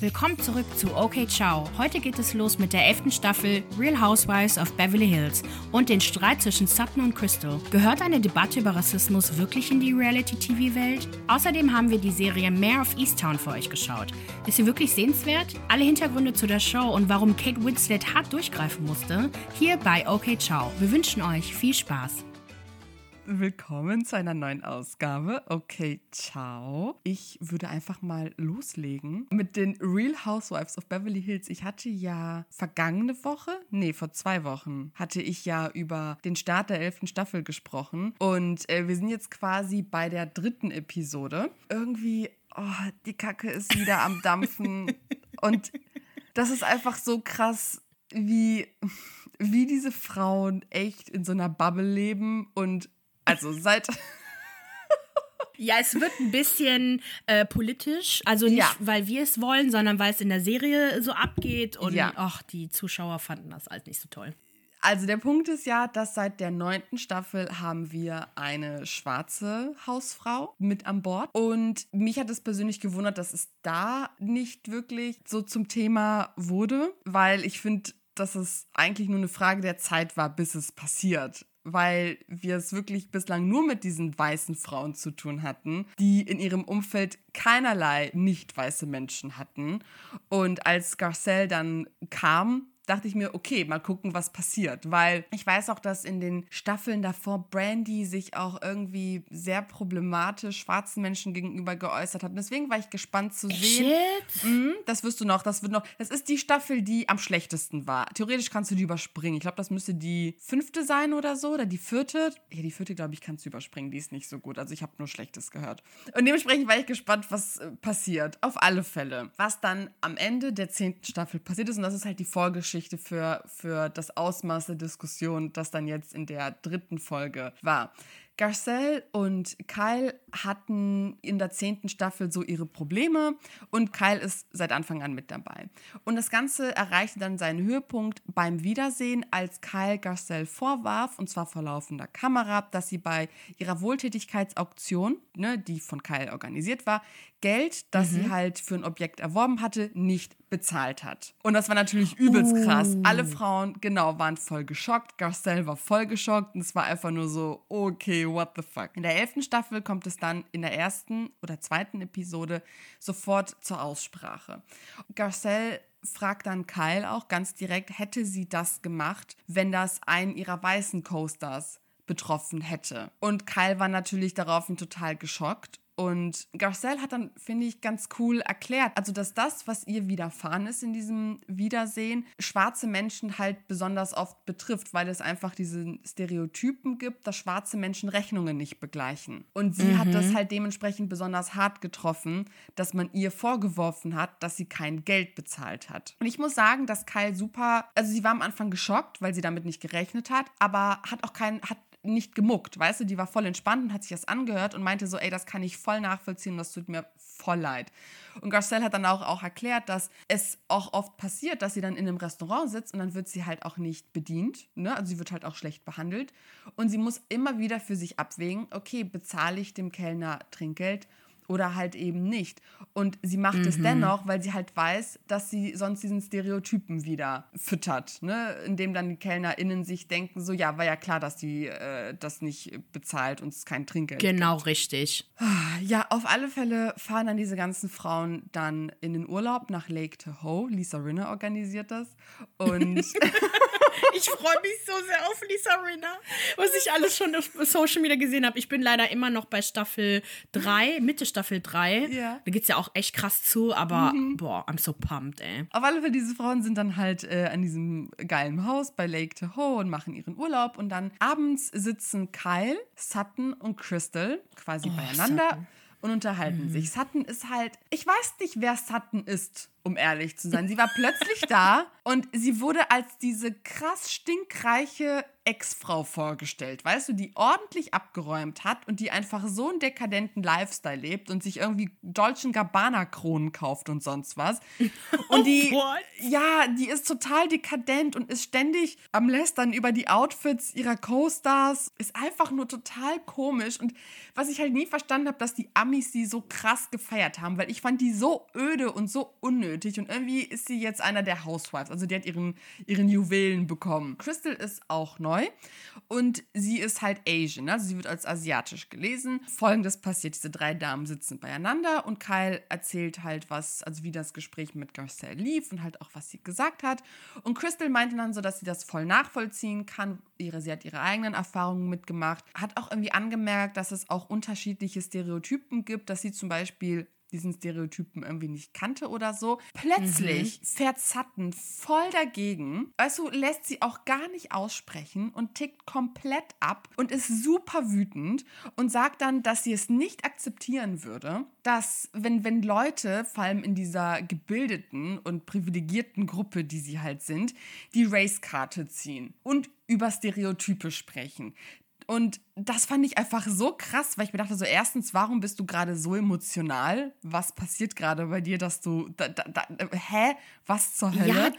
Willkommen zurück zu OK Ciao. Heute geht es los mit der elften Staffel Real Housewives of Beverly Hills und den Streit zwischen Sutton und Crystal. Gehört eine Debatte über Rassismus wirklich in die Reality-TV-Welt? Außerdem haben wir die Serie Mayor of Easttown für euch geschaut. Ist sie wirklich sehenswert? Alle Hintergründe zu der Show und warum Kate Winslet hart durchgreifen musste, hier bei OK Ciao. Wir wünschen euch viel Spaß willkommen zu einer neuen Ausgabe. Okay, ciao. Ich würde einfach mal loslegen mit den Real Housewives of Beverly Hills. Ich hatte ja vergangene Woche, nee, vor zwei Wochen, hatte ich ja über den Start der elften Staffel gesprochen. Und äh, wir sind jetzt quasi bei der dritten Episode. Irgendwie, oh, die Kacke ist wieder am Dampfen. Und das ist einfach so krass, wie wie diese Frauen echt in so einer Bubble leben und also seit. Ja, es wird ein bisschen äh, politisch. Also nicht, ja. weil wir es wollen, sondern weil es in der Serie so abgeht. Und ja. ach, die Zuschauer fanden das halt nicht so toll. Also der Punkt ist ja, dass seit der neunten Staffel haben wir eine schwarze Hausfrau mit an Bord. Und mich hat es persönlich gewundert, dass es da nicht wirklich so zum Thema wurde, weil ich finde, dass es eigentlich nur eine Frage der Zeit war, bis es passiert weil wir es wirklich bislang nur mit diesen weißen Frauen zu tun hatten, die in ihrem Umfeld keinerlei nicht weiße Menschen hatten. Und als Garcelle dann kam, dachte ich mir, okay, mal gucken, was passiert. Weil ich weiß auch, dass in den Staffeln davor Brandy sich auch irgendwie sehr problematisch schwarzen Menschen gegenüber geäußert hat. Und deswegen war ich gespannt zu sehen. Shit. Mh, das wirst du noch, das wird noch. Das ist die Staffel, die am schlechtesten war. Theoretisch kannst du die überspringen. Ich glaube, das müsste die fünfte sein oder so. Oder die vierte. Ja, die vierte, glaube ich, kannst du überspringen. Die ist nicht so gut. Also ich habe nur Schlechtes gehört. Und dementsprechend war ich gespannt, was äh, passiert. Auf alle Fälle. Was dann am Ende der zehnten Staffel passiert ist. Und das ist halt die Vorgeschichte Geschichte für, für das Ausmaß der Diskussion, das dann jetzt in der dritten Folge war. Garcelle und Kyle hatten in der zehnten Staffel so ihre Probleme und Kyle ist seit Anfang an mit dabei. Und das Ganze erreichte dann seinen Höhepunkt beim Wiedersehen, als Kyle Garcelle vorwarf, und zwar vor laufender Kamera, dass sie bei ihrer Wohltätigkeitsauktion, ne, die von Kyle organisiert war, Geld, das mhm. sie halt für ein Objekt erworben hatte, nicht bezahlt hat. Und das war natürlich übelst oh. krass. Alle Frauen, genau, waren voll geschockt. Garcelle war voll geschockt und es war einfach nur so, okay, what the fuck. In der elften Staffel kommt es dann in der ersten oder zweiten Episode sofort zur Aussprache. Garcelle fragt dann Kyle auch ganz direkt, hätte sie das gemacht, wenn das einen ihrer weißen Coasters betroffen hätte. Und Kyle war natürlich daraufhin total geschockt und Garcelle hat dann, finde ich, ganz cool erklärt, also dass das, was ihr widerfahren ist in diesem Wiedersehen, schwarze Menschen halt besonders oft betrifft, weil es einfach diese Stereotypen gibt, dass schwarze Menschen Rechnungen nicht begleichen. Und sie mhm. hat das mhm. halt dementsprechend besonders hart getroffen, dass man ihr vorgeworfen hat, dass sie kein Geld bezahlt hat. Und ich muss sagen, dass Kyle super, also sie war am Anfang geschockt, weil sie damit nicht gerechnet hat, aber hat auch kein, hat nicht gemuckt, weißt du, die war voll entspannt und hat sich das angehört und meinte so, ey, das kann ich voll nachvollziehen, das tut mir voll leid. Und Garcelle hat dann auch, auch erklärt, dass es auch oft passiert, dass sie dann in einem Restaurant sitzt und dann wird sie halt auch nicht bedient, ne? also sie wird halt auch schlecht behandelt und sie muss immer wieder für sich abwägen, okay, bezahle ich dem Kellner Trinkgeld oder halt eben nicht. Und sie macht mhm. es dennoch, weil sie halt weiß, dass sie sonst diesen Stereotypen wieder füttert, ne? indem dann die KellnerInnen sich denken, so ja, war ja klar, dass die äh, das nicht bezahlt und es kein Trinkgeld Genau, gibt. richtig. Ja, auf alle Fälle fahren dann diese ganzen Frauen dann in den Urlaub nach Lake Tahoe. Lisa Rinner organisiert das. Und ich freue mich so sehr auf Lisa Rinner, was ich alles schon auf Social Media gesehen habe. Ich bin leider immer noch bei Staffel 3, Mitte Staffel 3. Ja. Da geht es ja auch echt krass zu, aber mhm. boah, I'm so pumped, ey. Auf alle Fälle, diese Frauen sind dann halt äh, an diesem geilen Haus bei Lake Tahoe und machen ihren Urlaub und dann abends sitzen Kyle, Sutton und Crystal quasi oh, beieinander. Sutton und unterhalten mhm. sich. Sutton ist halt, ich weiß nicht, wer Sutton ist um ehrlich zu sein. Sie war plötzlich da und sie wurde als diese krass stinkreiche Ex-Frau vorgestellt, weißt du, die ordentlich abgeräumt hat und die einfach so einen dekadenten Lifestyle lebt und sich irgendwie Dolce Gabbana Kronen kauft und sonst was. Und die, oh, ja, die ist total dekadent und ist ständig am Lästern über die Outfits ihrer Co-Stars. Ist einfach nur total komisch und was ich halt nie verstanden habe, dass die Amis sie so krass gefeiert haben, weil ich fand die so öde und so unnötig nötig und irgendwie ist sie jetzt einer der Housewives. Also die hat ihren, ihren Juwelen bekommen. Crystal ist auch neu und sie ist halt Asian. Also sie wird als asiatisch gelesen. Folgendes passiert: Diese drei Damen sitzen beieinander und Kyle erzählt halt was, also wie das Gespräch mit Garcelle lief und halt auch, was sie gesagt hat. Und Crystal meinte dann so, dass sie das voll nachvollziehen kann. Ihre, sie hat ihre eigenen Erfahrungen mitgemacht. Hat auch irgendwie angemerkt, dass es auch unterschiedliche Stereotypen gibt, dass sie zum Beispiel diesen Stereotypen irgendwie nicht kannte oder so. Plötzlich mhm. fährt Sutton voll dagegen. Weißt du, lässt sie auch gar nicht aussprechen und tickt komplett ab und ist super wütend und sagt dann, dass sie es nicht akzeptieren würde, dass wenn, wenn Leute, vor allem in dieser gebildeten und privilegierten Gruppe, die sie halt sind, die Racekarte ziehen und über Stereotype sprechen. Und das fand ich einfach so krass, weil ich mir dachte, so erstens, warum bist du gerade so emotional? Was passiert gerade bei dir, dass du, da, da, da, hä, was zur Hölle? Ja,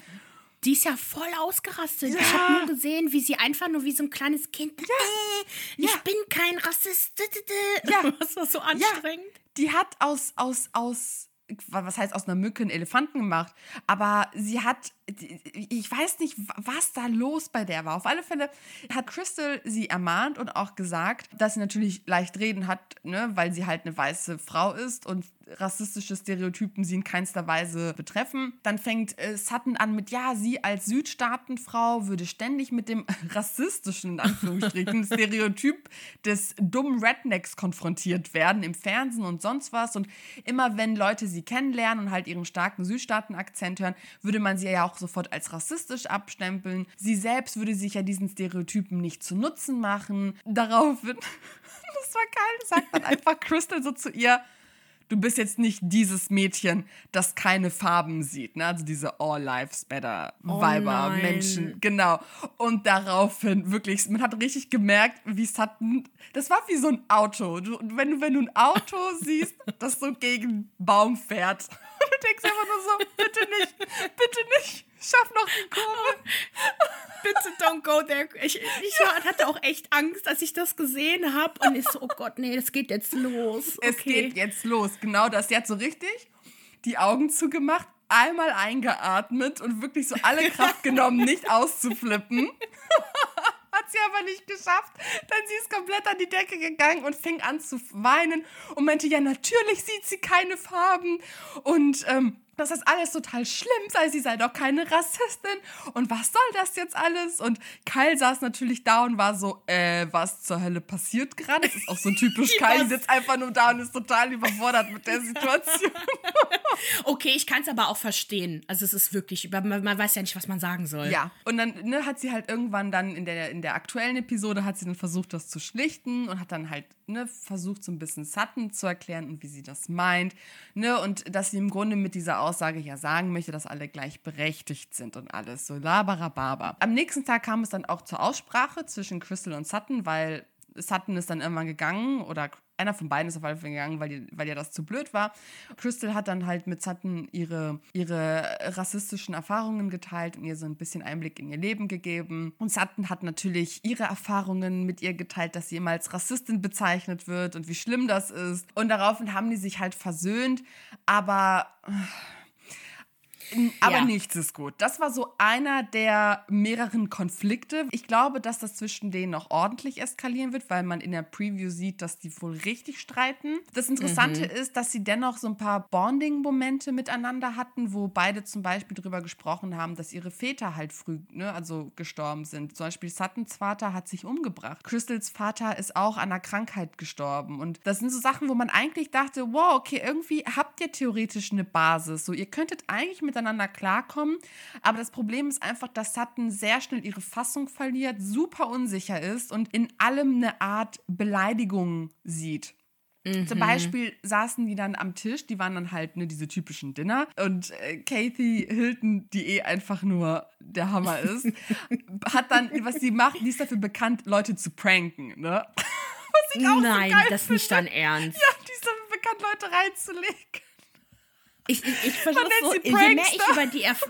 die ist ja voll ausgerastet. Ja. Ich habe nur gesehen, wie sie einfach nur wie so ein kleines Kind, ja. äh, ich ja. bin kein Rassist. Ja. Das war so anstrengend. Die hat aus, aus, aus was heißt aus einer Mücke einen Elefanten gemacht, aber sie hat, ich weiß nicht, was da los bei der war. Auf alle Fälle hat Crystal sie ermahnt und auch gesagt, dass sie natürlich leicht reden hat, ne, weil sie halt eine weiße Frau ist und rassistische Stereotypen sie in keinster Weise betreffen. Dann fängt äh, Sutton an mit, ja, sie als Südstaatenfrau würde ständig mit dem rassistischen, in Anführungsstrichen, Stereotyp des dummen Rednecks konfrontiert werden im Fernsehen und sonst was. Und immer wenn Leute sie kennenlernen und halt ihren starken Südstaaten-Akzent hören, würde man sie ja auch sofort als rassistisch abstempeln. Sie selbst würde sich ja diesen Stereotypen nicht zu Nutzen machen. Daraufhin, das war geil, sagt dann einfach Crystal so zu ihr, du bist jetzt nicht dieses Mädchen, das keine Farben sieht, ne? Also diese All Lives Better Weiber, oh Menschen, genau. Und daraufhin wirklich, man hat richtig gemerkt, wie es hat, das war wie so ein Auto. Du, wenn, du, wenn du ein Auto siehst, das so gegen einen Baum fährt und du denkst einfach nur so, bitte nicht, bitte nicht schaff noch die Kurve. Bitte don't go there. Ich, ich hatte auch echt Angst, als ich das gesehen habe. Und ich so, oh Gott, nee, das geht jetzt los. Okay. Es geht jetzt los. Genau das. Sie hat so richtig die Augen zugemacht, einmal eingeatmet und wirklich so alle Kraft genommen, nicht auszuflippen. hat sie aber nicht geschafft. Dann sie ist komplett an die Decke gegangen und fing an zu weinen und meinte, ja, natürlich sieht sie keine Farben. Und ähm, dass das alles total schlimm sei, sie sei doch keine Rassistin und was soll das jetzt alles? Und Kyle saß natürlich da und war so, äh, was zur Hölle passiert gerade? Das ist auch so typisch Kyle, sitzt einfach nur da und ist total überfordert mit der Situation. okay, ich kann es aber auch verstehen. Also es ist wirklich, man, man, weiß ja nicht, was man sagen soll. Ja, und dann ne, hat sie halt irgendwann dann in der, in der aktuellen Episode hat sie dann versucht, das zu schlichten und hat dann halt ne, versucht, so ein bisschen Sutton zu erklären und wie sie das meint. Ne, und dass sie im Grunde mit dieser Aussage ja sagen möchte, dass alle gleichberechtigt sind und alles. So labarababa. Am nächsten Tag kam es dann auch zur Aussprache zwischen Crystal und Sutton, weil Sutton ist dann irgendwann gegangen oder einer von beiden ist auf jeden Fall gegangen, weil, die, weil ja das zu blöd war. Crystal hat dann halt mit Sutton ihre, ihre rassistischen Erfahrungen geteilt und ihr so ein bisschen Einblick in ihr Leben gegeben. Und Sutton hat natürlich ihre Erfahrungen mit ihr geteilt, dass sie immer als Rassistin bezeichnet wird und wie schlimm das ist. Und daraufhin haben die sich halt versöhnt, aber aber ja. nichts ist gut. Das war so einer der mehreren Konflikte. Ich glaube, dass das zwischen denen noch ordentlich eskalieren wird, weil man in der Preview sieht, dass die wohl richtig streiten. Das Interessante mhm. ist, dass sie dennoch so ein paar Bonding-Momente miteinander hatten, wo beide zum Beispiel darüber gesprochen haben, dass ihre Väter halt früh, ne, also gestorben sind. Zum Beispiel Suttons Vater hat sich umgebracht. Crystals Vater ist auch an einer Krankheit gestorben. Und das sind so Sachen, wo man eigentlich dachte, wow, okay, irgendwie habt ihr theoretisch eine Basis. So, ihr könntet eigentlich miteinander miteinander klarkommen. Aber das Problem ist einfach, dass Sutton sehr schnell ihre Fassung verliert, super unsicher ist und in allem eine Art Beleidigung sieht. Mhm. Zum Beispiel saßen die dann am Tisch, die waren dann halt ne, diese typischen Dinner. Und äh, Kathy Hilton, die eh einfach nur der Hammer ist, hat dann, was sie macht, die ist dafür bekannt, Leute zu pranken. Ne? Was ich auch Nein, so geil das ist nicht dein Ernst. Ja, die ist dafür bekannt, Leute reinzulegen. Ich, ich, ich versuche so, je mehr ich über die Erf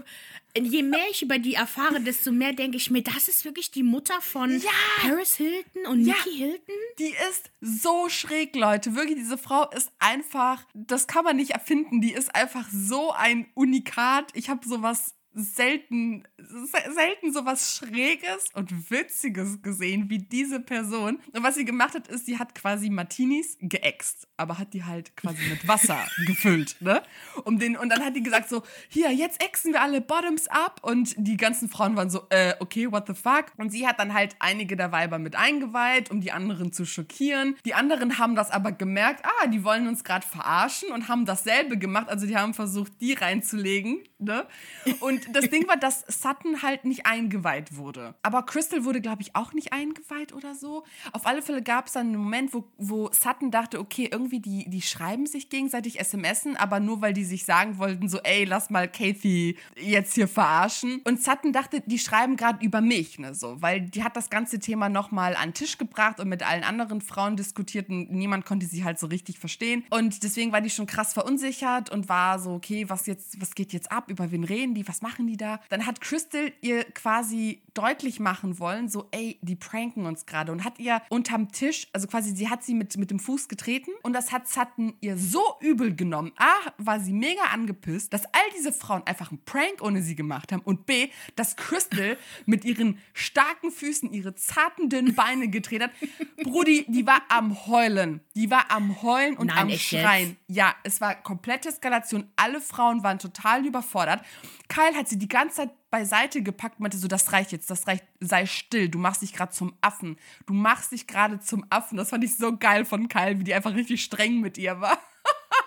je mehr ich über die erfahre, desto mehr denke ich mir, das ist wirklich die Mutter von Ja. Paris Hilton und Ja. Nikki Hilton. Die ist so schräg, Leute. Wirklich, diese Frau ist einfach, das kann man nicht erfinden. Die ist einfach so ein Unikat. Ich habe sowas selten, se- selten sowas Schräges und Witziges gesehen wie diese Person. Und was sie gemacht hat, ist, sie hat quasi Martinis geäxt, aber hat die halt quasi mit Wasser gefüllt, ne? Um den, und dann hat die gesagt so, hier, jetzt ächzen wir alle Bottoms up. Und die ganzen Frauen waren so, äh, okay, what the fuck? Und sie hat dann halt einige der Weiber mit eingeweiht, um die anderen zu schockieren. Die anderen haben das aber gemerkt, ah, die wollen uns gerade verarschen und haben dasselbe gemacht. Also die haben versucht, die reinzulegen, ne? Und das Ding war, dass Sutton halt nicht eingeweiht wurde. Aber Crystal wurde, glaube ich, auch nicht eingeweiht oder so. Auf alle Fälle gab es dann einen Moment, wo, wo Sutton dachte, okay, irgendwie die, die schreiben sich gegenseitig SMSen, aber nur weil die sich sagen wollten, so, ey, lass mal Kathy jetzt hier verarschen. Und Sutton dachte, die schreiben gerade über mich, ne, so, weil die hat das ganze Thema nochmal an den Tisch gebracht und mit allen anderen Frauen diskutiert und niemand konnte sie halt so richtig verstehen. Und deswegen war die schon krass verunsichert und war so, okay, was jetzt, was geht jetzt ab? Über wen reden die? Was machen die da? Dann hat Crystal ihr quasi deutlich machen wollen, so, ey, die pranken uns gerade und hat ihr unterm Tisch, also quasi, sie hat sie mit, mit dem Fuß getreten und das hat Sutton ihr so übel genommen. A, war sie mega angepisst, dass all diese Frauen einfach einen Prank ohne sie gemacht haben und B, dass Crystal mit ihren starken Füßen ihre zarten, dünnen Beine gedreht hat. Brudi, die war am Heulen. Die war am Heulen und Nein, am echt jetzt? Schreien. Ja, es war komplette Eskalation. Alle Frauen waren total überfordert. Kyle hat sie die ganze Zeit beiseite gepackt und meinte so, das reicht jetzt, das reicht, sei still, du machst dich gerade zum Affen. Du machst dich gerade zum Affen. Das fand ich so geil von Kyle, wie die einfach richtig streng mit ihr war.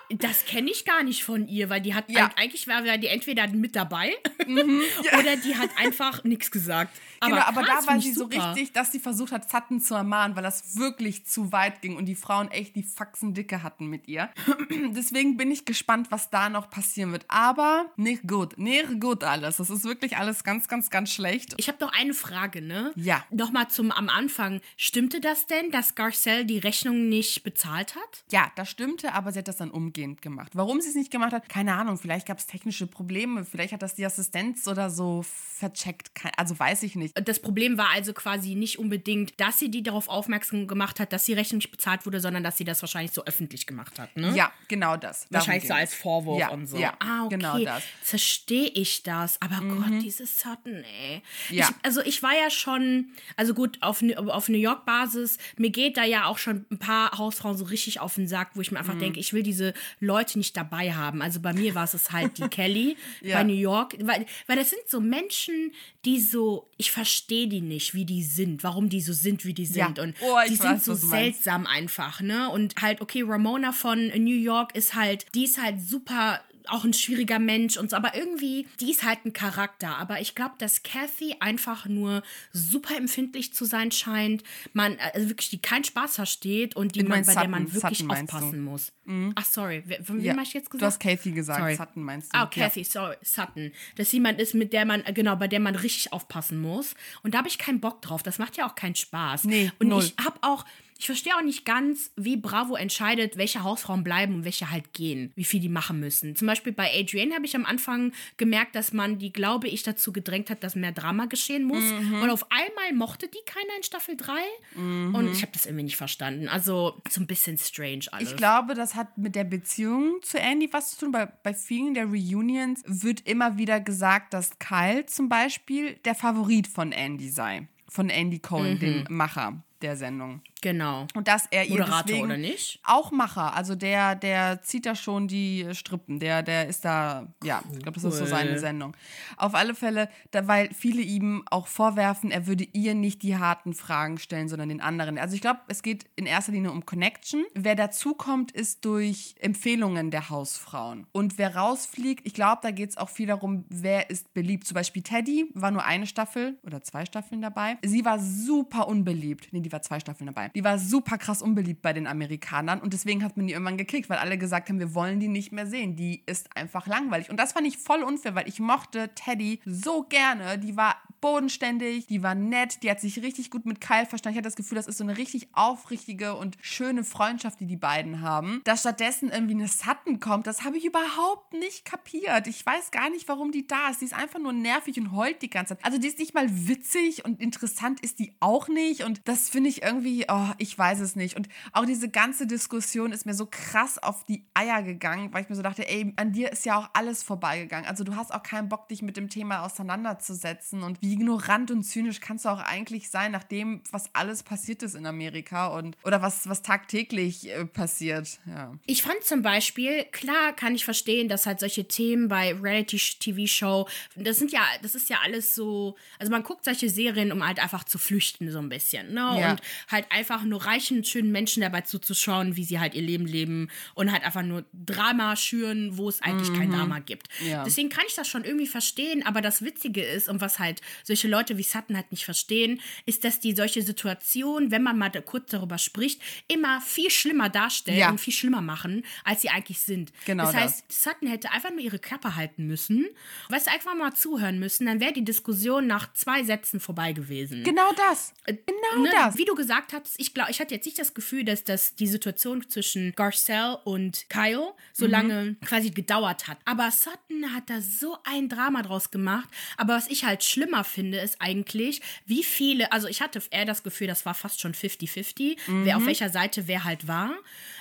Das kenne ich gar nicht von ihr, weil die hat Ja. Mhm. eigentlich war die entweder mit dabei oder die hat einfach nichts gesagt. genau, aber krass, da war sie so richtig, dass sie versucht hat, Sutton zu ermahnen, weil das wirklich zu weit ging und die Frauen echt die Faxen dicke hatten mit ihr. Deswegen bin ich gespannt, was da noch passieren wird. Aber nicht gut, nicht gut alles. Das ist wirklich alles ganz, ganz, ganz schlecht. Ich habe noch eine Frage, ne? Ja. Nochmal zum am Anfang. Stimmte das denn, dass Garcelle die Rechnung nicht bezahlt hat? Ja, das stimmte, aber sie hat das dann umgehend gemacht. Warum sie es nicht gemacht hat, keine Ahnung. Vielleicht gab es technische Probleme. Vielleicht hat das die Assistenz oder so vercheckt. Also weiß ich nicht. Das Problem war also quasi nicht unbedingt, dass sie die darauf aufmerksam gemacht hat, dass die Rechnung nicht bezahlt wurde, sondern dass sie das wahrscheinlich so öffentlich gemacht hat, ne? Ja, genau das. Wahrscheinlich so als Vorwurf ja, und so. Ja, ah, okay. genau das. Mhm. Verstehe ich das. Aber Gott, dieses Sutton, ey. Ja. Ich, also ich war ja schon, also gut, auf, New- auf New York-Basis, mir geht da ja auch schon ein paar Hausfrauen so richtig auf den Sack, wo ich mir Mhm. einfach denke, ich will diese Leute nicht dabei haben. Also bei mir war es halt die Kelly Ja. bei New York. Weil, weil das sind so Menschen, die so, ich verstehe die nicht, wie die sind, warum die so sind, wie die Ja. sind. Und Oh, die weiß, sind so seltsam einfach, ne? Und halt, okay, Ramona von New York ist halt, die ist halt super auch ein schwieriger Mensch und so, aber irgendwie, die ist halt ein Charakter. Aber ich glaube, dass Kathy einfach nur super empfindlich zu sein scheint. Man, also wirklich, die keinen Spaß versteht und die Du man, bei der man Sutton, wirklich Sutton aufpassen du? Mhm. muss. Ach, sorry. Von wem Ja. habe ich jetzt gesagt? Du hast Kathy gesagt, Sorry. Sutton meinst du. Ah, Kathy, sorry, Sutton. Dass jemand ist, mit der man, äh, genau, bei der man richtig aufpassen muss. Und da habe ich keinen Bock drauf. Das macht ja auch keinen Spaß. Nee, Und null. ich habe auch, ich verstehe auch nicht ganz, wie Bravo entscheidet, welche Hausfrauen bleiben und welche halt gehen, wie viel die machen müssen. Zum Beispiel bei Adrienne habe ich am Anfang gemerkt, dass man die, glaube ich, dazu gedrängt hat, dass mehr Drama geschehen muss. Mhm. Und auf einmal mochte die keiner in Staffel 3. Und ich habe das irgendwie nicht verstanden. Also so ein bisschen strange alles. Ich glaube, das hat mit der Beziehung zu Andy was zu tun. Bei, bei vielen der Reunions wird immer wieder gesagt, dass Kyle zum Beispiel der Favorit von Andy sei. Von Andy Cohen, dem Macher der Sendung. Genau. Und dass er ihr Moderator deswegen oder nicht? Auch Macher, also der, der zieht da schon die Strippen, der, der ist da, ja, ich glaube, das ist so seine Sendung. Auf alle Fälle, da, weil viele ihm auch vorwerfen, er würde ihr nicht die harten Fragen stellen, sondern den anderen. Also ich glaube, es geht in erster Linie um Connection. Wer dazukommt, ist durch Empfehlungen der Hausfrauen. Und wer rausfliegt, ich glaube, da geht es auch viel darum, wer ist beliebt. Zum Beispiel Teddy war nur eine Staffel oder zwei Staffeln dabei. Sie war super unbeliebt. Nee, die war zwei Staffeln dabei. Die war super krass unbeliebt bei den Amerikanern und deswegen hat man die irgendwann gekickt, weil alle gesagt haben, wir wollen die nicht mehr sehen. Die ist einfach langweilig. Und das fand ich voll unfair, weil ich mochte Teddy so gerne. Die war bodenständig, die war nett, die hat sich richtig gut mit Kyle verstanden. Ich hatte das Gefühl, das ist so eine richtig aufrichtige und schöne Freundschaft, die die beiden haben. Dass stattdessen irgendwie eine Sutton kommt, das habe ich überhaupt nicht kapiert. Ich weiß gar nicht, warum die da ist. Die ist einfach nur nervig und heult die ganze Zeit. Also die ist nicht mal witzig und interessant ist die auch nicht. Und das finde ich irgendwie, oh, ich weiß es nicht. Und auch diese ganze Diskussion ist mir so krass auf die Eier gegangen, weil ich mir so dachte, ey, an dir ist ja auch alles vorbeigegangen. Also du hast auch keinen Bock, dich mit dem Thema auseinanderzusetzen. Und wie ignorant und zynisch kannst du auch eigentlich sein, nach dem, was alles passiert ist in Amerika und oder was, was tagtäglich äh, passiert. Ja. Ich fand zum Beispiel, klar kann ich verstehen, dass halt solche Themen bei Reality-TV-Show, das sind ja, das ist ja alles so, also man guckt solche Serien, um halt einfach zu flüchten, so ein bisschen, ne? Ja. Und halt einfach nur reichen, schönen Menschen dabei zuzuschauen, wie sie halt ihr Leben leben und halt einfach nur Drama schüren, wo es eigentlich mhm. kein Drama gibt. Ja. Deswegen kann ich das schon irgendwie verstehen, aber das Witzige ist und was halt solche Leute wie Sutton halt nicht verstehen, ist, dass die solche Situationen, wenn man mal kurz darüber spricht, immer viel schlimmer darstellen ja. und viel schlimmer machen, als sie eigentlich sind. Genau das heißt, das. Sutton hätte einfach nur ihre Klappe halten müssen, weißt du, einfach mal zuhören müssen, dann wäre die Diskussion nach zwei Sätzen vorbei gewesen. Genau das. Äh, genau ne, das. Wie du gesagt hast, ich glaube, ich hatte jetzt nicht das Gefühl, dass das die Situation zwischen Garcelle und Kyle so mhm. lange quasi gedauert hat. Aber Sutton hat da so ein Drama draus gemacht. Aber was ich halt schlimmer finde, ist eigentlich, wie viele, also ich hatte eher das Gefühl, das war fast schon 50-50, mhm. wer auf welcher Seite wer halt war,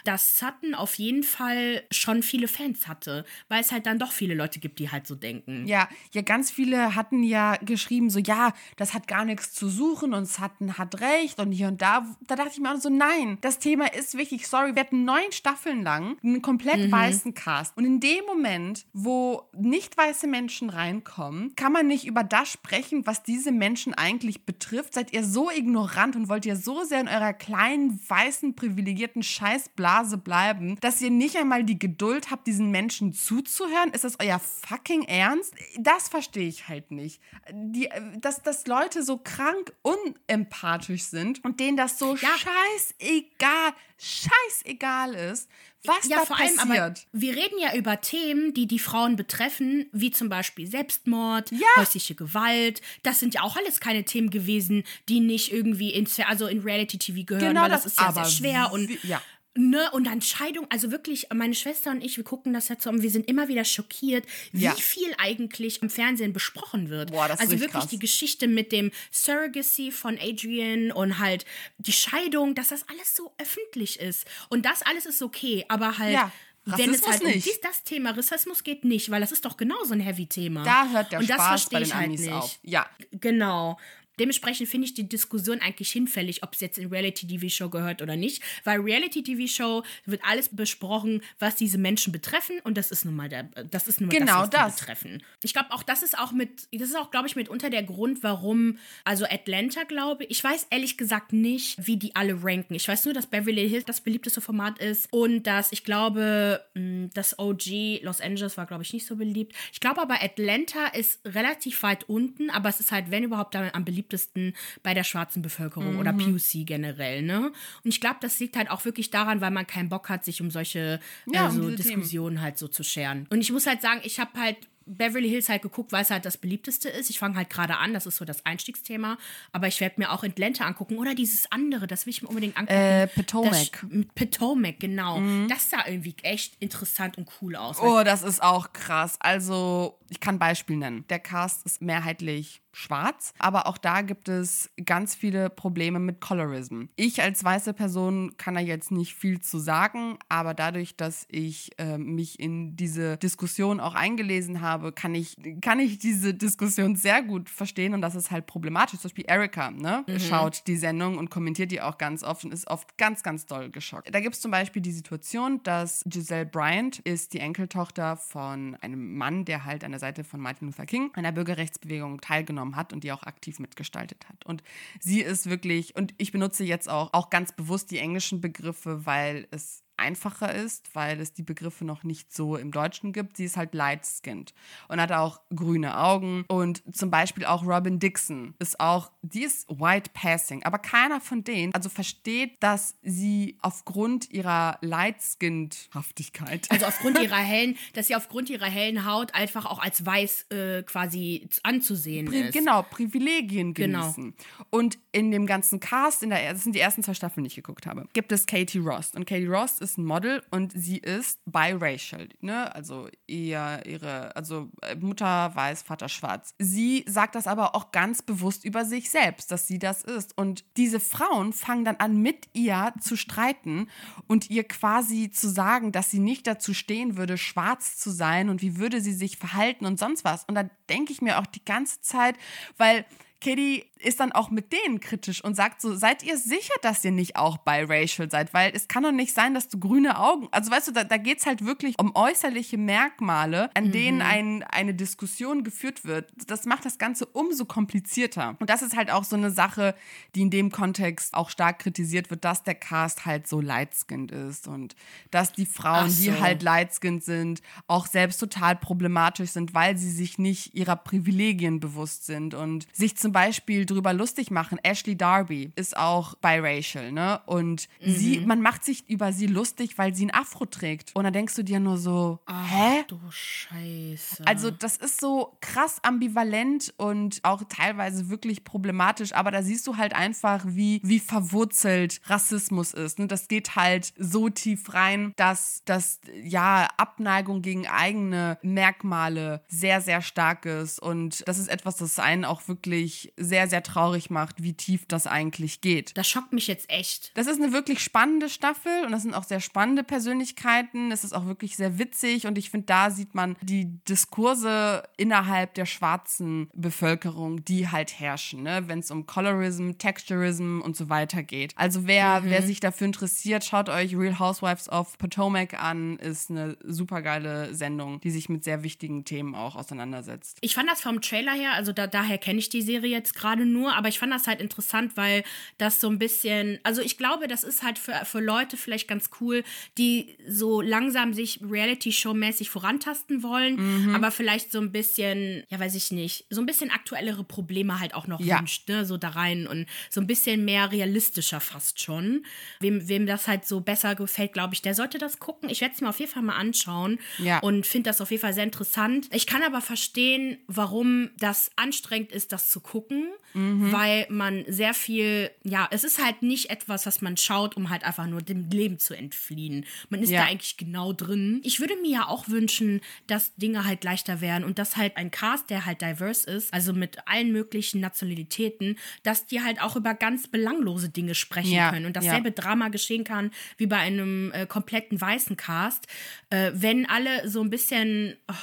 dass Sutton auf jeden Fall schon viele Fans hatte, weil es halt dann doch viele Leute gibt, die halt so denken. Ja, ja, ganz viele hatten ja geschrieben, so, ja, das hat gar nichts zu suchen und Sutton hat recht und hier und da. Da dachte ich mir auch so, nein, das Thema ist wichtig. Sorry, wir hatten neun Staffeln lang einen komplett mhm. weißen Cast. Und in dem Moment, wo nicht weiße Menschen reinkommen, kann man nicht über das sprechen, was diese Menschen eigentlich betrifft. Seid ihr so ignorant und wollt ihr so sehr in eurer kleinen, weißen, privilegierten Scheißblase bleiben, dass ihr nicht einmal die Geduld habt, diesen Menschen zuzuhören? Ist das euer fucking Ernst? Das verstehe ich halt nicht. Die, dass, dass Leute so krank unempathisch sind und denen das so ja. scheißegal, scheißegal ist, was ja, da vor passiert. Allem, aber wir reden ja über Themen, die die Frauen betreffen, wie zum Beispiel Selbstmord, ja. häusliche Gewalt. Das sind ja auch alles keine Themen gewesen, die nicht irgendwie in, also in Reality-TV gehören, genau weil das, das ist ja sehr schwer und ja. Ne, und dann Scheidung, also wirklich, meine Schwester und ich, wir gucken das jetzt so und wir sind immer wieder schockiert, wie ja. viel eigentlich im Fernsehen besprochen wird. Boah, das ist also wirklich krass. die Geschichte mit dem Surrogacy von Adrian und halt die Scheidung, dass das alles so öffentlich ist. Und das alles ist okay, aber halt. Ja. Wenn es halt nicht. um dies, das Thema Rassismus geht, nicht, weil das ist doch genauso ein Heavy-Thema. Da hört der und Spaß bei den halt Amis nicht. auf. Ja. Genau. Dementsprechend finde ich die Diskussion eigentlich hinfällig, ob es jetzt in Reality-TV-Show gehört oder nicht, weil Reality-TV-Show wird alles besprochen, was diese Menschen betreffen und das ist nun mal der, das ist nun mal genau das, das. betreffen. Ich glaube auch, das ist auch mit, das ist auch, glaube ich, mitunter der Grund, warum, also Atlanta, glaube ich, ich weiß ehrlich gesagt nicht, wie die alle ranken. Ich weiß nur, dass Beverly Hills das beliebteste Format ist und dass ich glaube, hm, das OG Los Angeles war, glaube ich, nicht so beliebt. Ich glaube aber, Atlanta ist relativ weit unten, aber es ist halt, wenn überhaupt, am beliebtesten beliebtesten bei der schwarzen Bevölkerung mhm. oder POC generell, ne? Und ich glaube, das liegt halt auch wirklich daran, weil man keinen Bock hat, sich um solche ja, äh, so Diskussionen Themen. halt so zu scheren. Und ich muss halt sagen, ich habe halt Beverly Hills halt geguckt, weil es halt das beliebteste ist. Ich fange halt gerade an, das ist so das Einstiegsthema. Aber ich werde mir auch Atlanta angucken oder dieses andere, das will ich mir unbedingt angucken. Äh, Potomac. Das, Potomac, genau. Mhm. Das sah irgendwie echt interessant und cool aus. Oh, das ist auch krass. Also, ich kann ein Beispiel nennen. Der Cast ist mehrheitlich schwarz, aber auch da gibt es ganz viele Probleme mit Colorism. Ich als weiße Person kann da jetzt nicht viel zu sagen, aber dadurch, dass ich äh, mich in diese Diskussion auch eingelesen habe, kann ich, kann ich diese Diskussion sehr gut verstehen und das ist halt problematisch. Zum Beispiel Erika ne, mhm. schaut die Sendung und kommentiert die auch ganz oft und ist oft ganz, ganz doll geschockt. Da gibt es zum Beispiel die Situation, dass Giselle Bryant ist die Enkeltochter von einem Mann, der halt an der Seite von Martin Luther King, einer Bürgerrechtsbewegung, teilgenommen hat und die auch aktiv mitgestaltet hat. Und sie ist wirklich, und ich benutze jetzt auch, auch ganz bewusst die englischen Begriffe, weil es einfacher ist, weil es die Begriffe noch nicht so im Deutschen gibt. Sie ist halt light-skinned und hat auch grüne Augen. Und zum Beispiel auch Robin Dixon ist auch, die ist white passing, aber keiner von denen also versteht, dass sie aufgrund ihrer light-skinned-Haftigkeit. Also aufgrund ihrer hellen, dass sie aufgrund ihrer hellen Haut einfach auch als weiß äh, quasi anzusehen Pri ist. Genau, Privilegien Genau. genießen. Und in dem ganzen Cast, in der, das sind die ersten zwei Staffeln, die ich geguckt habe, gibt es Katie Rost. Und Katie Rost ist ein Model und sie ist biracial. Ne? Also ihr, ihre, also Mutter weiß, Vater schwarz. Sie sagt das aber auch ganz bewusst über sich selbst, dass sie das ist. Und diese Frauen fangen dann an, mit ihr zu streiten und ihr quasi zu sagen, dass sie nicht dazu stehen würde, schwarz zu sein und wie würde sie sich verhalten und sonst was. Und da denke ich mir auch die ganze Zeit, weil Katie ist dann auch mit denen kritisch und sagt so, seid ihr sicher, dass ihr nicht auch biracial seid? Weil es kann doch nicht sein, dass du grüne Augen, also weißt du, da, da geht es halt wirklich um äußerliche Merkmale, an denen ein, eine Diskussion geführt wird. Das macht das Ganze umso komplizierter. Und das ist halt auch so eine Sache, die in dem Kontext auch stark kritisiert wird, dass der Cast halt so light-skinned ist und dass die Frauen, Ach die so. halt light-skinned sind, auch selbst total problematisch sind, weil sie sich nicht ihrer Privilegien bewusst sind und sich zum Beispiel drüber lustig machen. Ashley Darby ist auch biracial, ne? Und sie, man macht sich über sie lustig, weil sie ein Afro trägt. Und dann denkst du dir nur so, hä? Du Scheiße. Also das ist so krass ambivalent und auch teilweise wirklich problematisch, aber da siehst du halt einfach, wie, wie verwurzelt Rassismus ist. Ne? Das geht halt so tief rein, dass das ja Abneigung gegen eigene Merkmale sehr, sehr stark ist. Und das ist etwas, das einen auch wirklich sehr, sehr traurig macht, wie tief das eigentlich geht. das schockt mich jetzt echt. Das ist eine wirklich spannende Staffel und das sind auch sehr spannende Persönlichkeiten. Es ist auch wirklich sehr witzig und ich finde, da sieht man die Diskurse innerhalb der schwarzen Bevölkerung, die halt herrschen, ne? wenn es um Colorism, Texturism und so weiter geht. Also wer, wer sich dafür interessiert, schaut euch Real Housewives of Potomac an, ist eine super geile Sendung, die sich mit sehr wichtigen Themen auch auseinandersetzt. Ich fand das vom Trailer her, also da, daher kenne ich die Serie jetzt gerade nur, aber ich fand das halt interessant, weil das so ein bisschen, also ich glaube, das ist halt für, für Leute vielleicht ganz cool, die so langsam sich Reality-Show-mäßig vorantasten wollen, aber vielleicht so ein bisschen, ja weiß ich nicht, so ein bisschen aktuellere Probleme halt auch noch Ja. wünscht, ne, so da rein und so ein bisschen mehr realistischer fast schon. Wem, wem das halt so besser gefällt, glaube ich, der sollte das gucken. Ich werde es mir auf jeden Fall mal anschauen Ja. und finde das auf jeden Fall sehr interessant. Ich kann aber verstehen, warum das anstrengend ist, das zu gucken, weil man sehr viel, ja, es ist halt nicht etwas, was man schaut, um halt einfach nur dem Leben zu entfliehen. Man ist Ja. da eigentlich genau drin. Ich würde mir ja auch wünschen, dass Dinge halt leichter wären und dass halt ein Cast, der halt diverse ist, also mit allen möglichen Nationalitäten, dass die halt auch über ganz belanglose Dinge sprechen Ja, können und ja. dasselbe Drama geschehen kann wie bei einem äh, kompletten weißen Cast, äh, wenn alle so ein bisschen oh,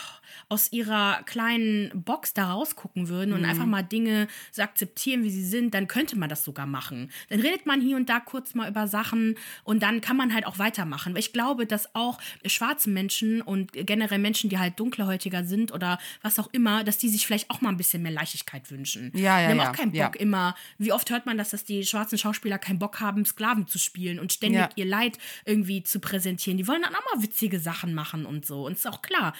aus ihrer kleinen Box da rausgucken würden Mhm. und einfach mal Dinge so akzeptieren, wie sie sind, dann könnte man das sogar machen. Dann redet man hier und da kurz mal über Sachen und dann kann man halt auch weitermachen. Weil ich glaube, dass auch schwarze Menschen und generell Menschen, die halt dunkelhäutiger sind oder was auch immer, dass die sich vielleicht auch mal ein bisschen mehr Leichtigkeit wünschen. Ja, ja, die haben ja, auch keinen ja. Bock immer. Wie oft hört man das, dass die schwarzen Schauspieler keinen Bock haben, Sklaven zu spielen und ständig Ja. ihr Leid irgendwie zu präsentieren. Die wollen dann auch mal witzige Sachen machen und so. Und es ist auch klar,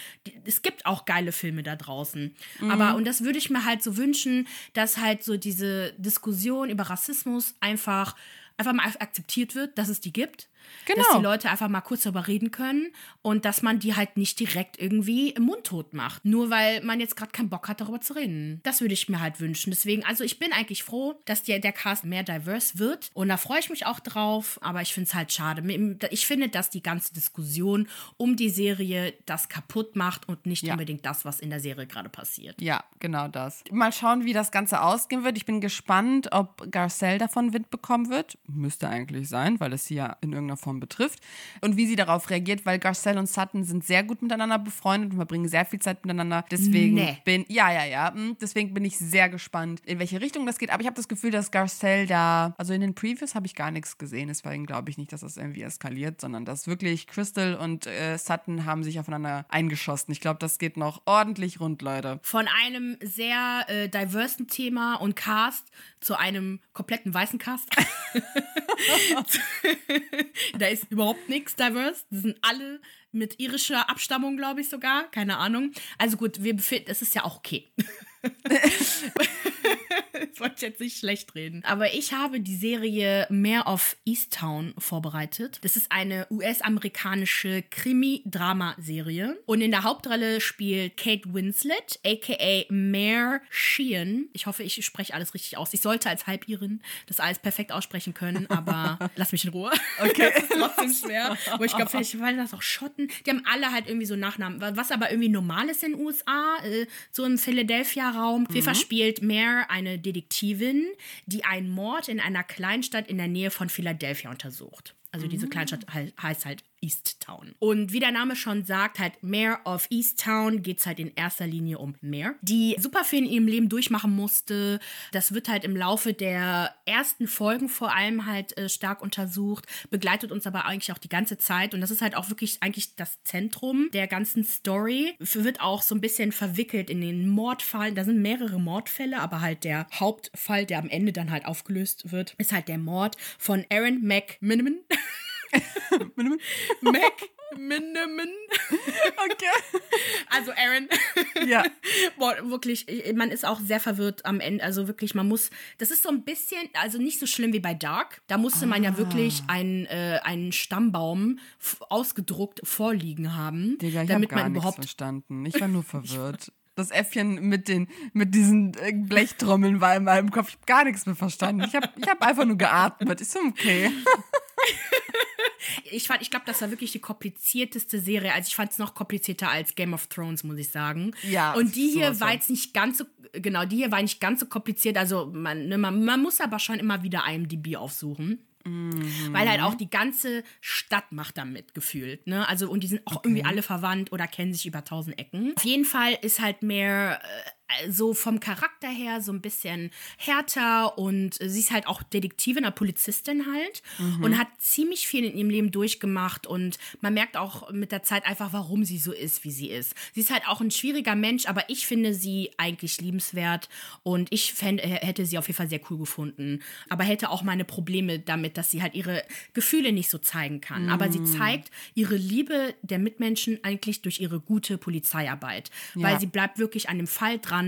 es gibt auch geile Filme da draußen. Mhm. Aber, und das würde ich mir halt so wünschen, dass halt so diese Diskussion über Rassismus einfach, einfach mal akzeptiert wird, dass es die gibt. Dass Genau. die Leute einfach mal kurz darüber reden können und dass man die halt nicht direkt irgendwie mundtot macht. Nur weil man jetzt gerade keinen Bock hat, darüber zu reden. Das würde ich mir halt wünschen. Deswegen, also ich bin eigentlich froh, dass der, der Cast mehr diverse wird. Und da freue ich mich auch drauf. Aber ich finde es halt schade. Ich finde, dass die ganze Diskussion um die Serie das kaputt macht und nicht Ja. unbedingt das, was in der Serie gerade passiert. Ja, genau das. Mal schauen, wie das Ganze ausgehen wird. Ich bin gespannt, ob Garcelle davon Wind bekommen wird. Müsste eigentlich sein, weil es sie ja in irgendeiner Form betrifft. Und wie sie darauf reagiert, weil Garcelle und Sutton sind sehr gut miteinander befreundet und verbringen sehr viel Zeit miteinander. Deswegen Nee. bin, ja, ja, ja. mm, Deswegen bin ich sehr gespannt, in welche Richtung das geht. Aber ich habe das Gefühl, dass Garcelle da, also in den Previews habe ich gar nichts gesehen. Deswegen glaube ich nicht, dass das irgendwie eskaliert, sondern dass wirklich Crystal und äh, Sutton haben sich aufeinander eingeschossen. Ich glaube, das geht noch ordentlich rund, Leute. Von einem sehr äh, diversen Thema und Cast zu einem kompletten weißen Cast. da ist überhaupt nichts diverse. Das sind alle mit irischer Abstammung, glaube ich sogar. Keine Ahnung. Also gut, wir befinden, es ist ja auch okay. das wollte ich jetzt nicht schlecht reden. Aber ich habe die Serie Mare of Easttown vorbereitet. Das ist eine US-amerikanische Krimi-Drama-Serie. Und in der Hauptrolle spielt Kate Winslet, aka Mare Sheehan. Ich hoffe, ich spreche alles richtig aus. Ich sollte als Halbirin das alles perfekt aussprechen können, aber lass mich in Ruhe. Okay. das ist trotzdem schwer. Aber ich glaube, vielleicht weil das auch Schotten. Die haben alle halt irgendwie so Nachnamen. Was aber irgendwie normal ist in den USA, äh, so im Philadelphia-Raum. Mhm. Wir verspielt Mare eine Detektivin, die einen Mord in einer Kleinstadt in der Nähe von Philadelphia untersucht. Also diese Kleinstadt he heißt halt Easttown. Und wie der Name schon sagt, halt Mayor of Easttown geht es halt in erster Linie um Mayor, die super viel in ihrem Leben durchmachen musste. Das wird halt im Laufe der ersten Folgen vor allem halt äh, stark untersucht, begleitet uns aber eigentlich auch die ganze Zeit. Und das ist halt auch wirklich eigentlich das Zentrum der ganzen Story. Wird auch so ein bisschen verwickelt in den Mordfall. Da sind mehrere Mordfälle, aber halt der Hauptfall, der am Ende dann halt aufgelöst wird, ist halt der Mord von Aaron McMiniman. Mac Minneman. Okay. Also Aaron. Ja. Boah, wirklich, man ist auch sehr verwirrt am Ende. Also wirklich, man muss, das ist so ein bisschen, also nicht so schlimm wie bei Dark. Da musste man ja wirklich einen, äh, einen Stammbaum ausgedruckt vorliegen haben. Digga, ich damit hab gar man nichts überhaupt verstanden. Ich war nur verwirrt. Das Äffchen mit, den, mit diesen äh, Blechtrommeln war in meinem Kopf. Ich habe gar nichts mehr verstanden. Ich habe ich hab einfach nur geatmet. Ist okay. ich fand, ich glaube, das war wirklich die komplizierteste Serie. Also ich fand es noch komplizierter als Game of Thrones, muss ich sagen. Ja, Und die hier war jetzt nicht ganz so, genau, die hier war nicht ganz so kompliziert. Also man, ne, man, man muss aber schon immer wieder IMDb aufsuchen. Weil halt auch die ganze Stadt macht damit gefühlt, ne? Also, und die sind auch irgendwie alle verwandt oder kennen sich über tausend Ecken. Auf jeden Fall ist halt mehr äh, so vom Charakter her so ein bisschen härter und sie ist halt auch Detektivin, eine Polizistin halt und hat ziemlich viel in ihrem Leben durchgemacht und man merkt auch mit der Zeit einfach, warum sie so ist, wie sie ist. Sie ist halt auch ein schwieriger Mensch, aber ich finde sie eigentlich liebenswert und ich fänd, hätte sie auf jeden Fall sehr cool gefunden, aber hätte auch meine Probleme damit, dass sie halt ihre Gefühle nicht so zeigen kann. Aber sie zeigt ihre Liebe der Mitmenschen eigentlich durch ihre gute Polizeiarbeit, weil Ja. sie bleibt wirklich an dem Fall dran.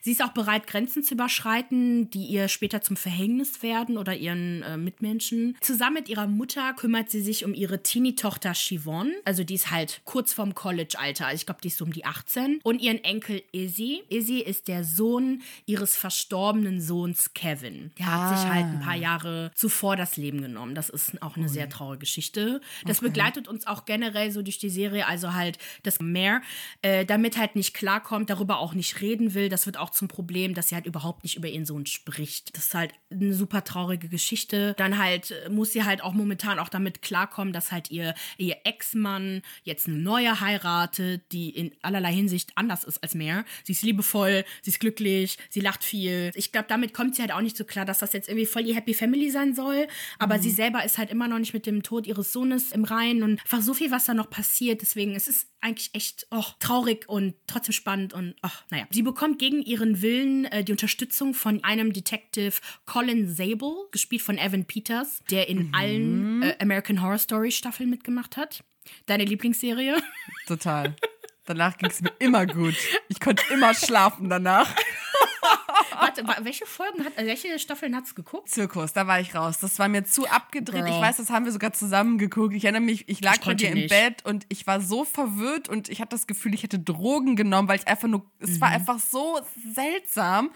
Sie ist auch bereit, Grenzen zu überschreiten, die ihr später zum Verhängnis werden oder ihren äh, Mitmenschen. Zusammen mit ihrer Mutter kümmert sie sich um ihre Teenie-Tochter Siobhan. Also die ist halt kurz vorm College-Alter. Also ich glaube, die ist so um die 18. Und ihren Enkel Izzy. Izzy ist der Sohn ihres verstorbenen Sohns Kevin. Der hat sich halt ein paar Jahre zuvor das Leben genommen. Das ist auch eine sehr traurige Geschichte. Das begleitet uns auch generell so durch die Serie. Also halt das Mare, äh, damit halt nicht klarkommt, darüber auch nicht reden will. Das wird auch zum Problem, dass sie halt überhaupt nicht über ihren Sohn spricht. Das ist halt eine super traurige Geschichte. Dann halt äh, muss sie halt auch momentan auch damit klarkommen, dass halt ihr, ihr Ex-Mann jetzt eine neue heiratet, die in allerlei Hinsicht anders ist als Mare. Sie ist liebevoll, sie ist glücklich, sie lacht viel. Ich glaube, damit kommt sie halt auch nicht so klar, dass das jetzt irgendwie voll die Happy Family sein soll. Aber sie selber ist halt immer noch nicht mit dem Tod ihres Sohnes im Reinen und einfach so viel, was da noch passiert. Deswegen es ist eigentlich echt oh, traurig und trotzdem spannend und ach, naja. Sie bekommt gegen ihren Willen äh, die Unterstützung von einem Detective Colin Zabel, gespielt von Evan Peters, der in allen äh, American Horror Story Staffeln mitgemacht hat. Deine Lieblingsserie? Total. Danach ging es mir immer gut. Ich konnte immer schlafen danach. Warte, wa- welche Folgen hat, welche Staffeln hat's geguckt? Zirkus, da war ich raus. Das war mir zu abgedreht. Girl. Ich weiß, das haben wir sogar zusammen geguckt. Ich erinnere mich, ich lag Ich bei dir im. Bett und ich war so verwirrt und ich hatte das Gefühl, ich hätte Drogen genommen, weil ich einfach nur, es Mhm. war einfach so seltsam.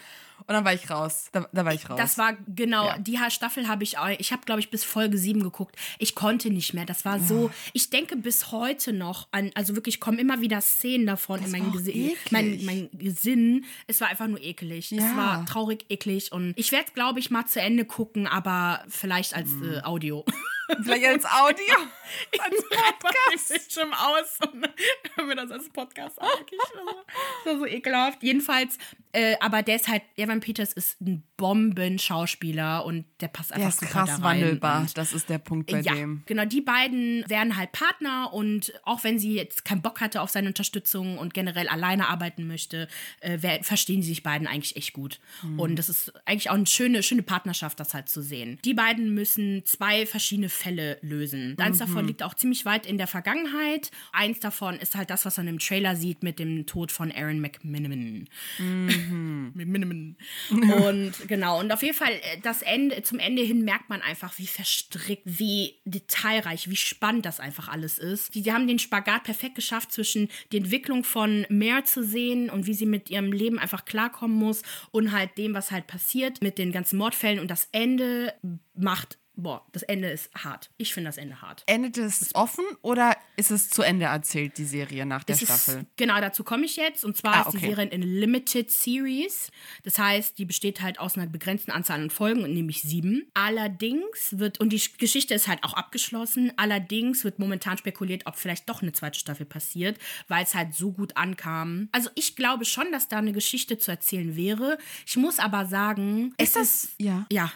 Und dann war ich raus. Da, da war ich raus. Das war genau, Ja. die Staffel habe ich auch, ich habe glaube ich bis Folge 7 geguckt. Ich konnte nicht mehr. Das war so, ich denke bis heute noch an, also wirklich kommen immer wieder Szenen davon in war mein, auch Gesi eklig. mein, mein Gesinn. Es war einfach nur eklig. Es Ja. war traurig, eklig und ich werde glaube ich mal zu Ende gucken, aber vielleicht als Mhm. äh, Audio. Vielleicht als Audio. als Podcast. Bildschirm aus und hören wir das als Podcast Das war so ekelhaft. Jedenfalls Äh, aber der ist halt, Evan Peters ist ein Bomben-Schauspieler und der passt einfach Der ist super krass da rein. wandelbar. Und Das ist der Punkt bei ja, dem. genau. Die beiden werden halt Partner und auch wenn sie jetzt keinen Bock hatte auf seine Unterstützung und generell alleine arbeiten möchte, äh, verstehen sie sich beiden eigentlich echt gut. Mhm. Und das ist eigentlich auch eine schöne, schöne Partnerschaft, das halt zu sehen. Die beiden müssen zwei verschiedene Fälle lösen. Eins Mhm. davon liegt auch ziemlich weit in der Vergangenheit. Eins davon ist halt das, was man im Trailer sieht mit dem Tod von Aaron McMiniman. McMiniman. Und genau, und auf jeden Fall äh, das Ende, zum Ende hin merkt man einfach, wie verstrickt, wie detailreich, wie spannend das einfach alles ist. Die, die haben den Spagat perfekt geschafft zwischen die Entwicklung von Mare zu sehen und wie sie mit ihrem Leben einfach klarkommen muss und halt dem, was halt passiert mit den ganzen Mordfällen und das Ende macht, boah, das Ende ist hart. Ich finde das Ende hart. Endet es offen oder ist es zu Ende erzählt, die Serie nach der Es Staffel? Ist, genau, dazu komme ich jetzt. Und zwar Ah, ist die okay. Serie in Limited Series. Das heißt, die besteht halt aus einer begrenzten Anzahl an Folgen, nämlich sieben. Allerdings wird, und die Geschichte ist halt auch abgeschlossen, allerdings wird momentan spekuliert, ob vielleicht doch eine zweite Staffel passiert, weil es halt so gut ankam. Also ich glaube schon, dass da eine Geschichte zu erzählen wäre. Ich muss aber sagen, es Ist das- ist. ja. Ja.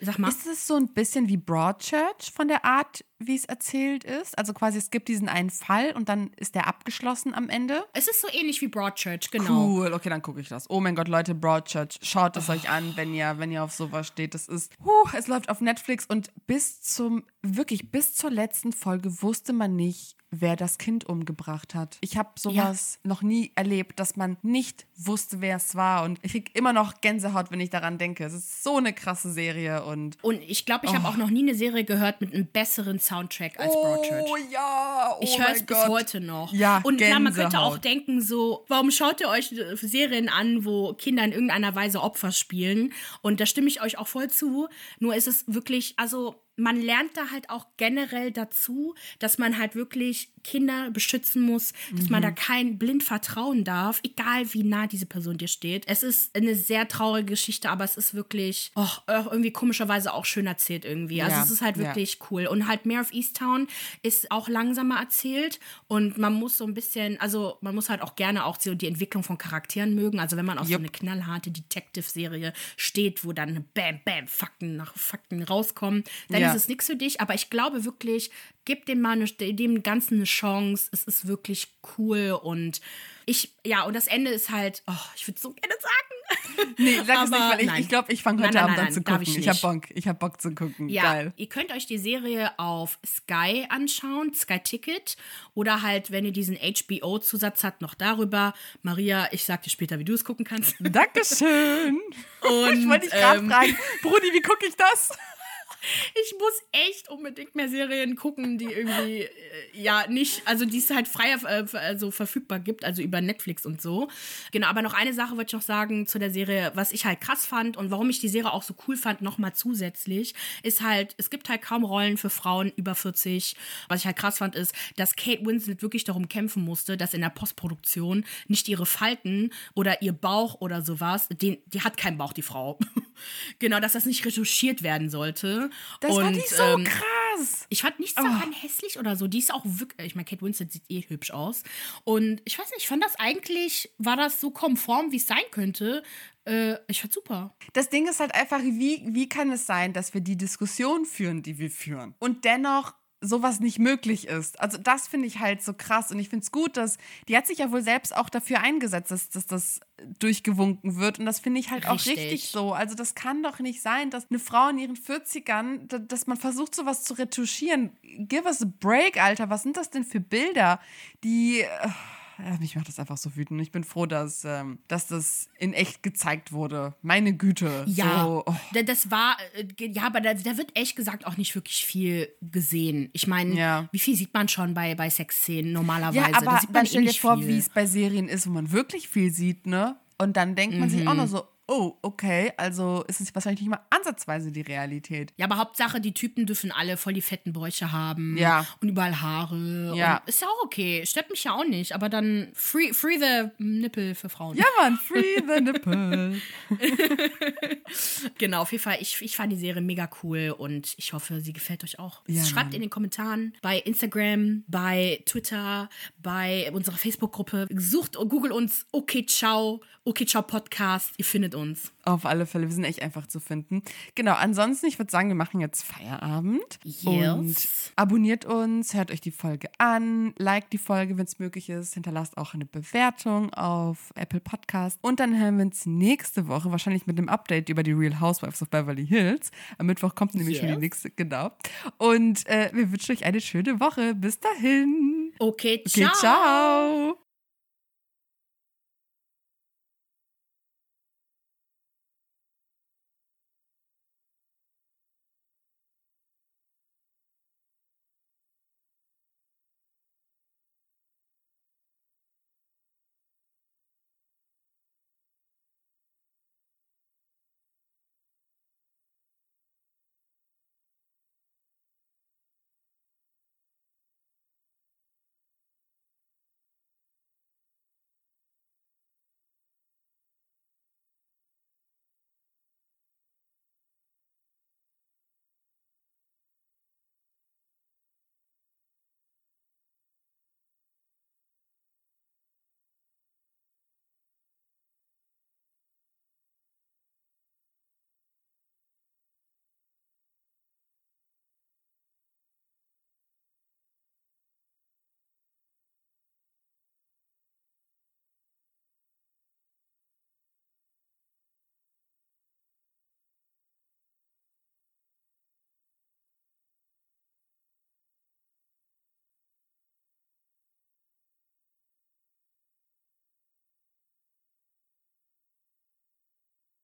Sag mal. Ist es so ein bisschen wie Broadchurch von der Art, wie es erzählt ist? Also quasi, es gibt diesen einen Fall und dann ist der abgeschlossen am Ende? es ist so ähnlich wie Broadchurch, genau. Cool, okay, dann gucke ich das. Oh mein Gott, Leute, Broadchurch, schaut es euch an, wenn ihr, wenn ihr auf sowas steht. Das ist, huh, es läuft auf Netflix und bis zum, wirklich bis zur letzten Folge wusste man nicht, wer das Kind umgebracht hat. Ich habe sowas noch nie erlebt, dass man nicht wusste, wer es war. Und ich krieg immer noch Gänsehaut, wenn ich daran denke. Es ist so eine krasse Serie und Und ich glaube, ich habe Oh. auch noch nie eine Serie gehört mit einem besseren Soundtrack als Broadchurch. Oh ja, oh Ich höre es bis heute noch. Ja, und klar, man könnte auch denken, so, warum schaut ihr euch äh, Serien an, wo Kinder in irgendeiner Weise Opfer spielen? Und da stimme ich euch auch voll zu. Nur ist es wirklich, also man lernt da halt auch generell dazu, dass man halt wirklich Kinder beschützen muss, dass man Mhm. da kein blind vertrauen darf, egal wie nah diese Person dir steht. Es ist eine sehr traurige Geschichte, aber es ist wirklich oh, irgendwie komischerweise auch schön erzählt irgendwie. Also Ja, es ist halt ja. wirklich cool. Und halt Mayor of Easttown ist auch langsamer erzählt und man muss so ein bisschen, also man muss halt auch gerne auch so die Entwicklung von Charakteren mögen. Also wenn man auf so Jupp. eine knallharte Detective-Serie steht, wo dann Bam, Bam, Fakten nach Fakten rauskommen, dann Ja. ist es nichts für dich. Aber ich glaube wirklich, gib dem mal eine, dem Ganzen eine Chance. Es ist wirklich cool und ich, ja, und das Ende ist halt, oh, ich würde so gerne sagen. Nee, sag es Aber nicht, weil ich, nein. ich glaube, ich fange Nein, heute nein, Abend nein, an zu nein, gucken. ich Ich, hab nicht. Bock, ich hab Bock zu gucken. Ja, Geil. ihr könnt euch die Serie auf Sky anschauen, Sky Ticket. Oder halt, wenn ihr diesen HBO-Zusatz habt, noch darüber. Maria, ich sag dir später, wie du es gucken kannst. Dankeschön. Und, ich wollte dich gerade ähm, fragen, Brudi, wie gucke ich das? Ich muss echt unbedingt mehr Serien gucken, die irgendwie, äh, ja, nicht, also die es halt freier äh, also verfügbar gibt, also über Netflix und so. Genau, aber noch eine Sache wollte ich noch sagen zu der Serie, was ich halt krass fand und warum ich die Serie auch so cool fand, nochmal zusätzlich, ist halt, es gibt halt kaum Rollen für Frauen über 40. Was ich halt krass fand, ist, dass Kate Winslet wirklich darum kämpfen musste, dass in der Postproduktion nicht ihre Falten oder ihr Bauch oder sowas, den, die hat keinen Bauch, die Frau. genau, dass das nicht retuschiert werden sollte. Das und, fand ich so ähm, krass. ich fand nichts daran hässlich oder so. Die ist auch wirklich, ich meine, Kate Winslet sieht eh hübsch aus. Und ich weiß nicht, ich fand das eigentlich, war das so konform, wie es sein könnte. Äh, ich fand super. Das Ding ist halt einfach, wie, wie kann es sein, dass wir die Diskussion führen, die wir führen und dennoch sowas nicht möglich ist. Also das finde ich halt so krass und ich finde es gut, dass die hat sich ja wohl selbst auch dafür eingesetzt, dass, dass das durchgewunken wird und das finde ich halt auch Richtig. richtig so. Also das kann doch nicht sein, dass eine Frau in ihren 40ern, da- dass man versucht sowas zu retuschieren. Give us a break, Alter. Was sind das denn für Bilder, die... äh, mich macht das einfach so wütend. Ich bin froh, dass, ähm, dass das in echt gezeigt wurde. Meine Güte. Ja, So, oh. da- das war, äh, ja, aber da, da wird echt gesagt auch nicht wirklich viel gesehen. Ich meine, Ja. wie viel sieht man schon bei, bei Sexszenen normalerweise? Ja, da aber sieht man dann eh stell dir vor, wie es bei Serien ist, wo man wirklich viel sieht, ne? Und dann denkt man sich auch Mhm. noch so, oh, okay, also ist es wahrscheinlich nicht mal ansatzweise die Realität. Ja, aber Hauptsache, die Typen dürfen alle voll die fetten Bäuche haben. Ja. Und überall Haare. Ja. Ist ja auch okay. Stört mich ja auch nicht. Aber dann free, free the Nippel für Frauen. Ja, Mann, free the nipple. Genau, auf jeden Fall. Ich, ich fand die Serie mega cool und ich hoffe, sie gefällt euch auch. Ja, Schreibt Mann. in den Kommentaren bei Instagram, bei Twitter, bei unserer Facebook-Gruppe. Sucht und googelt uns Okay Ciao, Okay Ciao Podcast. Ihr findet uns. Auf alle Fälle, wir sind echt einfach zu finden. Genau, ansonsten, ich würde sagen, wir machen jetzt Feierabend. Yes. Und abonniert uns, hört euch die Folge an, liked die Folge, wenn es möglich ist, hinterlasst auch eine Bewertung auf Apple Podcast. Und dann hören wir uns nächste Woche, wahrscheinlich mit einem Update über die Real Housewives of Beverly Hills. Am Mittwoch kommt nämlich schon die Yes. nächste, genau. Und äh, wir wünschen euch eine schöne Woche. Bis dahin. Okay, Okay, ciao.